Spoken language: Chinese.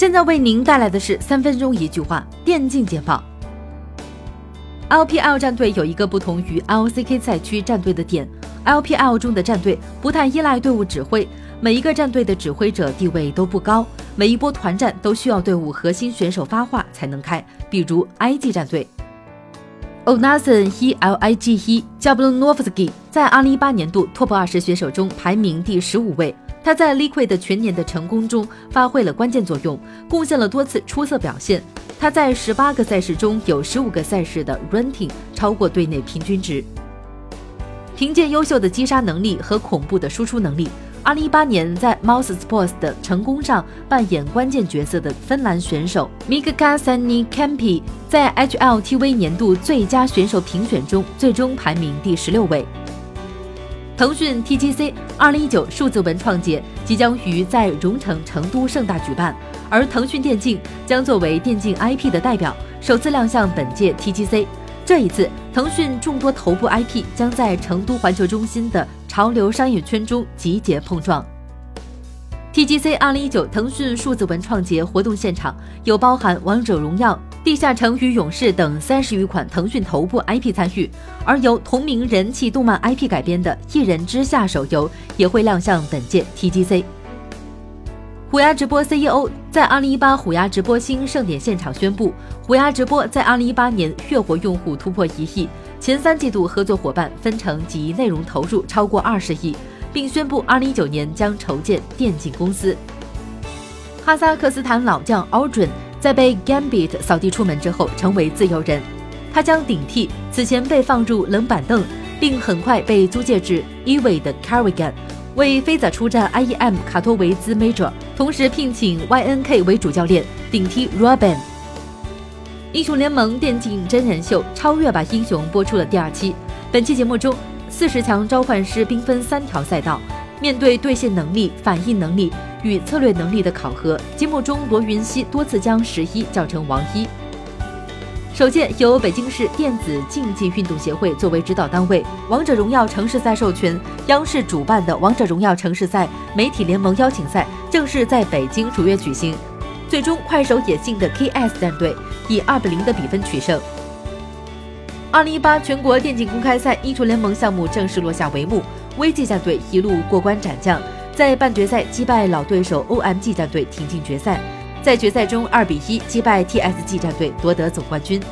现在为您带来的是三分钟一句话电竞简报。LPL 战队有一个不同于 LCK 赛区战队的点，LPL 中的战队不太依赖队伍指挥，每一个战队的指挥者地位都不高，每一波团战都需要队伍核心选手发话才能开，比如 IG 战队。o n a s n he Lig he Jablonovsky 在2018年度 TOP 20选手中排名第十五位。他在 Liquid 全年的成功中发挥了关键作用，贡献了多次出色表现。他在十八个赛事中有十五个赛事的 Ranking 超过队内平均值。凭借优秀的击杀能力和恐怖的输出能力，二零一八年在 Mouse Sports 的成功上扮演关键角色的芬兰选手 Mika Sani Campi 在 HLTV 年度最佳选手评选中最终排名第十六位。腾讯 TGC 二零一九数字文创节即将于在蓉城成都盛大举办，而腾讯电竞将作为电竞 IP 的代表，首次亮相本届 TGC。这一次，腾讯众多头部 IP 将在成都环球中心的潮流商业圈中集结碰撞。TGC 二零一九腾讯数字文创节活动现场有包含《王者荣耀》。地下城与勇士等三十余款腾讯头部 IP 参与，而由同名人气动漫 IP 改编的《一人之下》手游也会亮相本届 TGC。虎牙直播 CEO 在二零一八虎牙直播星盛典现场宣布，虎牙直播在二零一八年月活用户突破一亿，前三季度合作伙伴分成及内容投入超过二十亿，并宣布二零一九年将筹建电竞公司。哈萨克斯坦老将 Aldrin。在被 Gambit 扫地出门之后，成为自由人。他将顶替此前被放入冷板凳，并很快被租借至 EVE 的 Carrigan，为飞仔出战 IEM 卡托维兹 Major，同时聘请 YNK 为主教练，顶替 Robin。英雄联盟电竞真人秀《超越吧英雄》播出了第二期。本期节目中，四十强召唤师兵分三条赛道，面对兑现能力、反应能力。与策略能力的考核，节目中罗云熙多次将十一叫成王一。首届由北京市电子竞技运动协会作为指导单位，王者荣耀城市赛授权，央视主办的王者荣耀城市赛媒体联盟邀请赛正式在北京如约举行。最终，快手野性的 KS 战队以二比零的比分取胜。二零一八全国电竞公开赛英雄联盟项目正式落下帷幕，VG 战队一路过关斩将。在半决赛击败老对手 OMG 战队挺进决赛，在决赛中二比一击败 TSG 战队夺得总冠军。